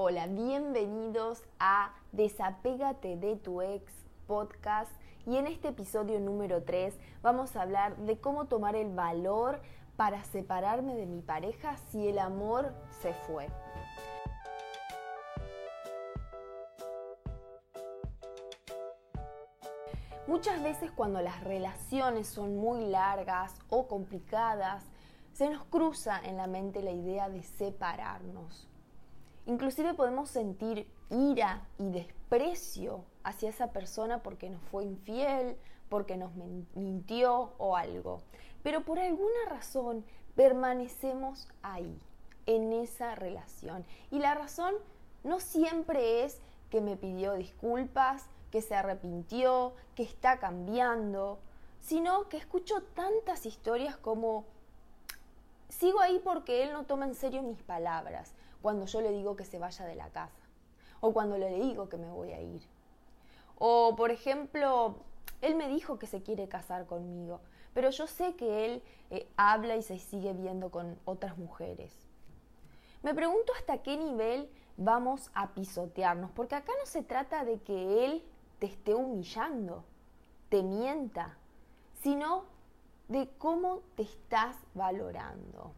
Hola, bienvenidos a Desapégate de tu ex podcast y en este episodio número 3 vamos a hablar de cómo tomar el valor para separarme de mi pareja si el amor se fue. Muchas veces cuando las relaciones son muy largas o complicadas, se nos cruza en la mente la idea de separarnos. Inclusive podemos sentir ira y desprecio hacia esa persona porque nos fue infiel, porque nos mintió o algo. Pero por alguna razón permanecemos ahí, en esa relación. Y la razón no siempre es que me pidió disculpas, que se arrepintió, que está cambiando, sino que escucho tantas historias como sigo ahí porque él no toma en serio mis palabras cuando yo le digo que se vaya de la casa o cuando le digo que me voy a ir. O por ejemplo, él me dijo que se quiere casar conmigo, pero yo sé que él eh, habla y se sigue viendo con otras mujeres. Me pregunto hasta qué nivel vamos a pisotearnos, porque acá no se trata de que él te esté humillando, te mienta, sino de cómo te estás valorando.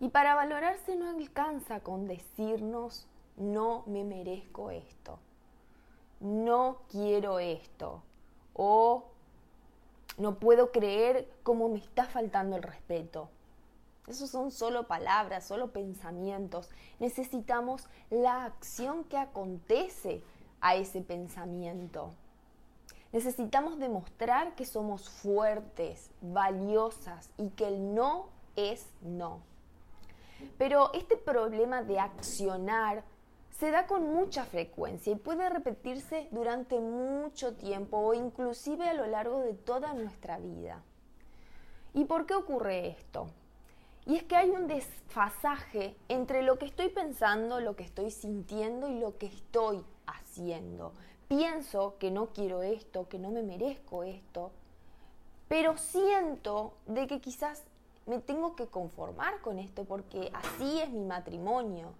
Y para valorarse no alcanza con decirnos, no me merezco esto, no quiero esto, o no puedo creer cómo me está faltando el respeto. Esos son solo palabras, solo pensamientos. Necesitamos la acción que acontece a ese pensamiento. Necesitamos demostrar que somos fuertes, valiosas y que el no es no. Pero este problema de accionar se da con mucha frecuencia y puede repetirse durante mucho tiempo o inclusive a lo largo de toda nuestra vida. ¿Y por qué ocurre esto? Y es que hay un desfasaje entre lo que estoy pensando, lo que estoy sintiendo y lo que estoy haciendo. Pienso que no quiero esto, que no me merezco esto, pero siento de que quizás me tengo que conformar con esto porque así es mi matrimonio,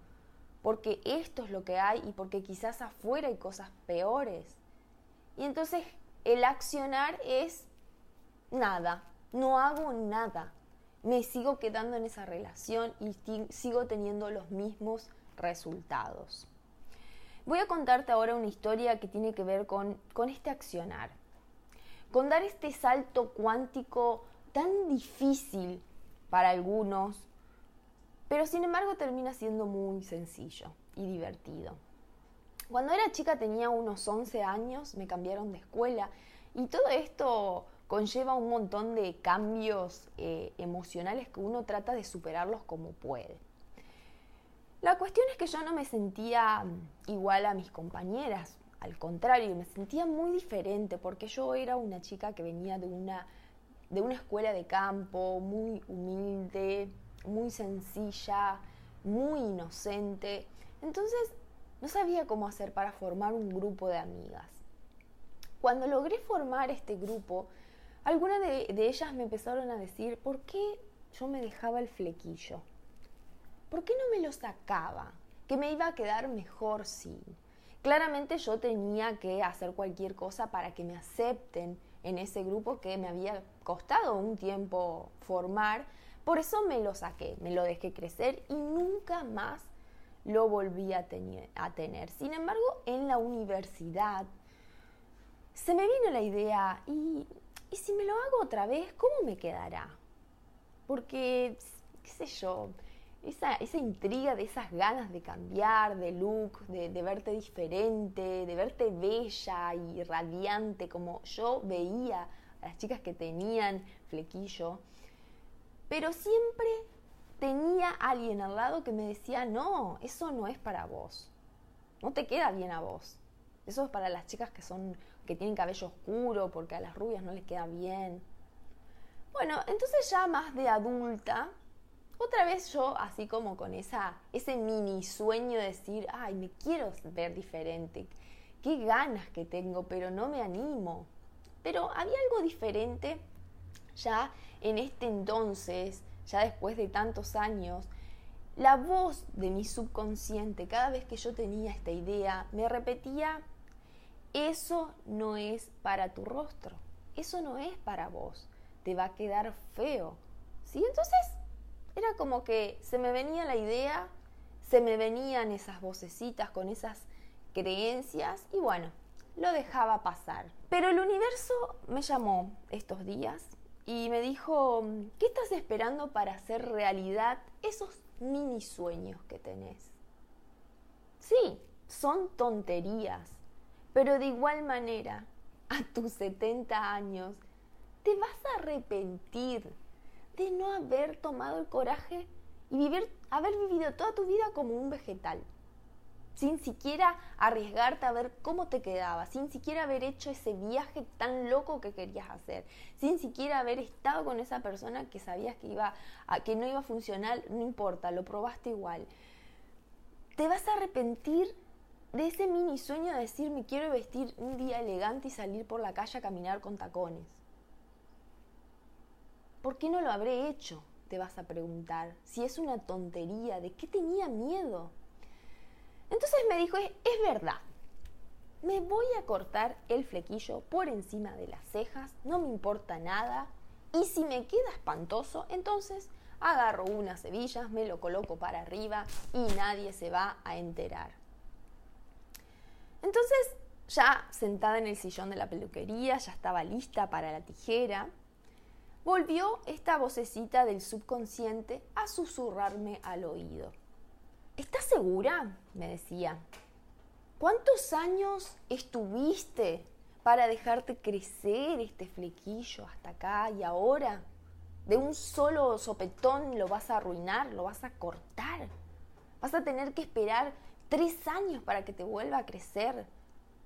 porque esto es lo que hay y porque quizás afuera hay cosas peores. Y entonces el accionar es nada, no hago nada, me sigo quedando en esa relación y sigo teniendo los mismos resultados. Voy a contarte ahora una historia que tiene que ver con, con este accionar, con dar este salto cuántico tan difícil para algunos, pero sin embargo termina siendo muy sencillo y divertido. Cuando era chica tenía unos 11 años, me cambiaron de escuela y todo esto conlleva un montón de cambios eh, emocionales que uno trata de superarlos como puede. La cuestión es que yo no me sentía mm, igual a mis compañeras, al contrario, me sentía muy diferente porque yo era una chica que venía de una de una escuela de campo muy humilde, muy sencilla, muy inocente. Entonces no sabía cómo hacer para formar un grupo de amigas. Cuando logré formar este grupo, algunas de, ellas me empezaron a decir, ¿por qué yo me dejaba el flequillo? ¿Por qué no me lo sacaba? Que me iba a quedar mejor sin. Claramente yo tenía que hacer cualquier cosa para que me acepten en ese grupo que me había costado un tiempo formar. Por eso me lo saqué, me lo dejé crecer y nunca más lo volví a, tener. Sin embargo, en la universidad se me vino la idea, ¿y, ¿y si me lo hago otra vez, cómo me quedará? Porque, qué sé yo, esa, esa, intriga de esas ganas de cambiar, de look, de, de, verte diferente, de verte bella y radiante, como yo veía a las chicas que tenían flequillo. Pero siempre tenía alguien al lado que me decía, no, eso no es para vos. No te queda bien a vos. Eso es para las chicas que son, que tienen cabello oscuro, porque a las rubias no les queda bien. Bueno, entonces ya más de adulta, otra vez yo así como con esa, ese mini sueño de decir, ay, me quiero ver diferente, qué ganas que tengo, pero no me animo. Pero había algo diferente ya en este entonces, ya después de tantos años, la voz de mi subconsciente, cada vez que yo tenía esta idea, me repetía, eso no es para tu rostro, eso no es para vos, te va a quedar feo. ¿Sí? Entonces era como que se me venía la idea, se me venían esas vocecitas con esas creencias y bueno, lo dejaba pasar. Pero el universo me llamó estos días y me dijo, ¿qué estás esperando para hacer realidad esos mini sueños que tenés? Sí, son tonterías, pero de igual manera, a tus 70 años, te vas a arrepentir de no haber tomado el coraje y vivir, haber vivido toda tu vida como un vegetal sin siquiera arriesgarte a ver cómo te quedaba, sin siquiera haber hecho ese viaje tan loco que querías hacer, sin siquiera haber estado con esa persona que sabías que iba a, que no iba a funcionar, no importa, lo probaste igual. Te vas a arrepentir de ese mini sueño de decir me quiero vestir un día elegante y salir por la calle a caminar con tacones. ¿Por qué no lo habré hecho? Te vas a preguntar. Si es una tontería, ¿de qué tenía miedo? Entonces me dijo, es, verdad, me voy a cortar el flequillo por encima de las cejas, no me importa nada, y si me queda espantoso, entonces agarro unas hebillas, me lo coloco para arriba y nadie se va a enterar. Entonces, ya sentada en el sillón de la peluquería, ya estaba lista para la tijera, volvió esta vocecita del subconsciente a susurrarme al oído. ¿Estás segura? me decía. ¿Cuántos años estuviste para dejarte crecer este flequillo hasta acá y ahora? De un solo sopetón lo vas a arruinar, lo vas a cortar. Vas a tener que esperar tres años para que te vuelva a crecer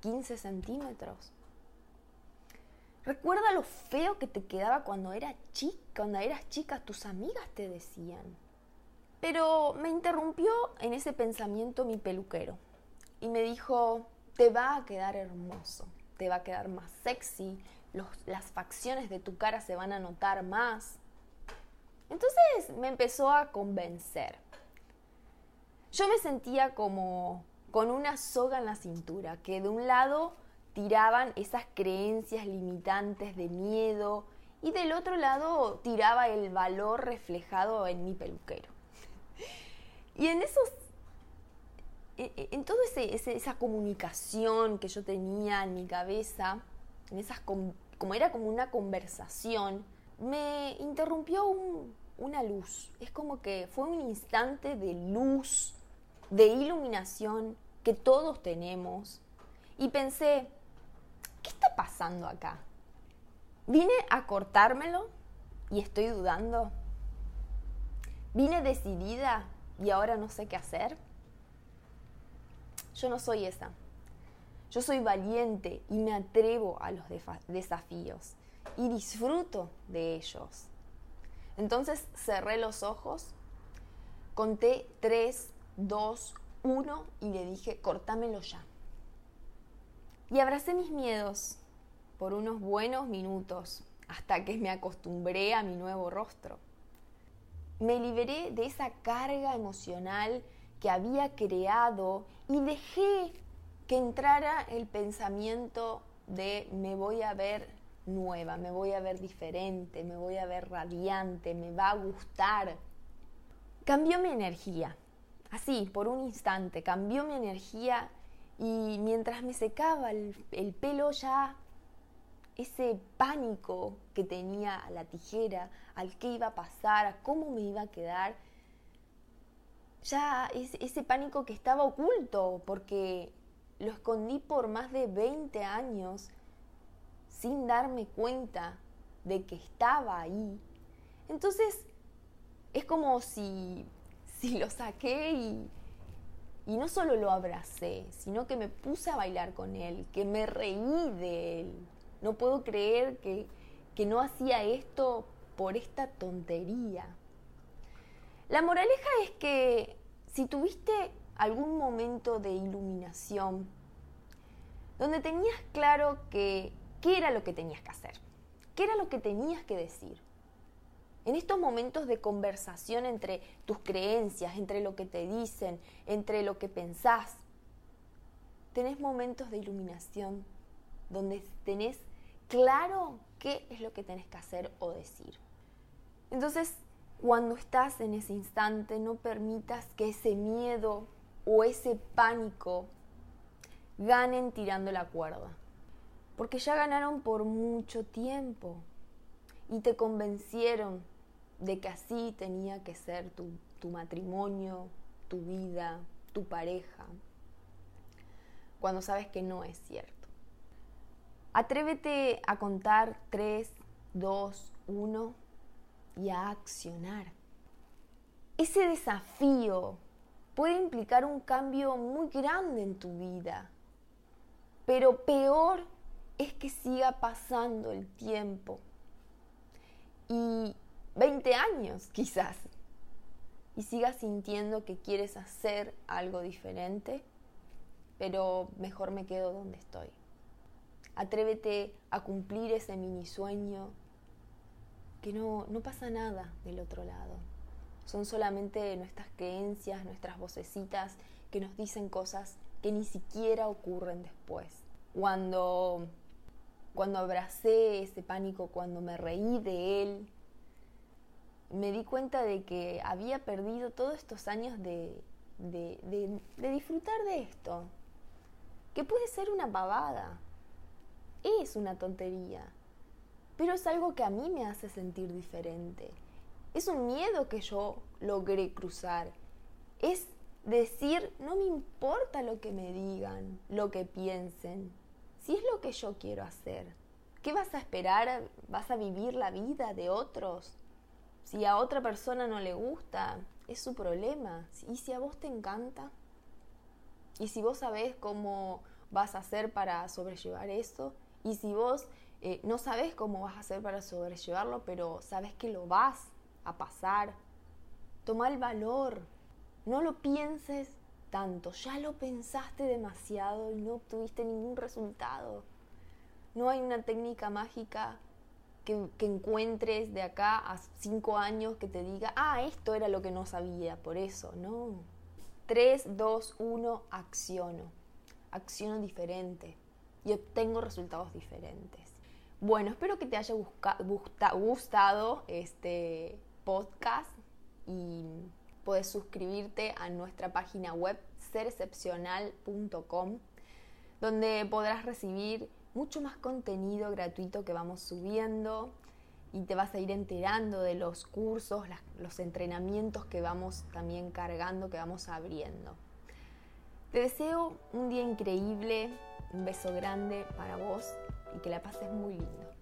15 centímetros. Recuerda lo feo que te quedaba cuando era chica, cuando eras chica, tus amigas te decían. Pero me interrumpió en ese pensamiento mi peluquero y me dijo, te va a quedar hermoso, te va a quedar más sexy, las facciones de tu cara se van a notar más. Entonces me empezó a convencer. Yo me sentía como con una soga en la cintura, que de un lado tiraban esas creencias limitantes de miedo y del otro lado tiraba el valor reflejado en mi peluquero. Y en esos, e, e, en, toda esa comunicación que yo tenía en mi cabeza, en esas, como era como una conversación, me interrumpió una luz. Es como que fue un instante de luz, de iluminación que todos tenemos. Y pensé, ¿qué pasando acá? Vine a cortármelo y estoy dudando. Vine decidida y ahora no sé qué hacer? Yo no soy esa. Yo soy valiente y me atrevo a los desafíos y disfruto de ellos. Entonces cerré los ojos, conté 3, 2, 1 y le dije, cortámelo ya. Y abracé mis miedos por unos buenos minutos hasta que me acostumbré a mi nuevo rostro me liberé de esa carga emocional que había creado y dejé que entrara el pensamiento de me voy a ver nueva, me voy a ver diferente, me voy a ver radiante, me va a gustar. Cambió mi energía, así, por un instante, cambió mi energía y mientras me secaba el, el pelo ya ese pánico que tenía a la tijera, al qué iba a pasar, a cómo me iba a quedar, ya ese pánico que estaba oculto, porque lo escondí por más de 20 años sin darme cuenta de que estaba ahí. Entonces, es como si, si lo saqué y, y no solo lo abracé, sino que me puse a bailar con él, que me reí de él, no puedo creer que, no hacía esto por esta tontería. La moraleja es que si tuviste algún momento de iluminación donde tenías claro que qué era lo que tenías que hacer, qué era lo que tenías que decir, En estos momentos de conversación entre tus creencias, entre lo que te dicen, entre lo que pensás, tenés momentos de iluminación donde tenés claro qué es lo que tenés que hacer o decir. Entonces, cuando estás en ese instante, no permitas que ese miedo o ese pánico ganen tirando la cuerda. Porque ya ganaron por mucho tiempo y te convencieron de que así tenía que ser tu, tu matrimonio, tu vida, tu pareja, cuando sabes que no es cierto. Atrévete a contar 3, 2, 1 y a accionar. Ese desafío puede implicar un cambio muy grande en tu vida, pero peor es que siga pasando el tiempo y 20 años quizás y sigas sintiendo que quieres hacer algo diferente, pero mejor me quedo donde estoy. Atrévete a cumplir ese mini sueño que no, no pasa nada del otro lado. Son solamente nuestras creencias, nuestras vocecitas que nos dicen cosas que ni siquiera ocurren después. Cuando, cuando abracé ese pánico, cuando me reí de él, me di cuenta de que había perdido todos estos años de, de, de disfrutar de esto. Que puede ser una pavada. Es una tontería pero es algo que a mí me hace sentir diferente. Es un miedo que yo logré cruzar. Es decir, no me importa lo que me digan, lo que piensen, si es lo que yo quiero hacer. ¿Qué vas a esperar? ¿Vas a vivir la vida de otros? Si a otra persona no le gusta, es su problema. ¿Y si a vos te encanta? ¿Y si vos sabés cómo vas a hacer para sobrellevar eso? ¿Y si vos eh, no sabes cómo vas a hacer para sobrellevarlo, pero sabes que lo vas a pasar. Toma el valor, no lo pienses tanto, ya lo pensaste demasiado y no obtuviste ningún resultado. No hay una técnica mágica que, que, encuentres de acá a cinco años que te diga, ah, esto era lo que no sabía, por eso, no. 3, 2, 1, acciono. Acciono diferente y obtengo resultados diferentes. Bueno, espero que te haya gustado este podcast y puedes suscribirte a nuestra página web serexcepcional.com donde podrás recibir mucho más contenido gratuito que vamos subiendo y te vas a ir enterando de los cursos, los entrenamientos que vamos también cargando, que vamos abriendo. Te deseo un día increíble, un beso grande para vos y que la pases muy lindo.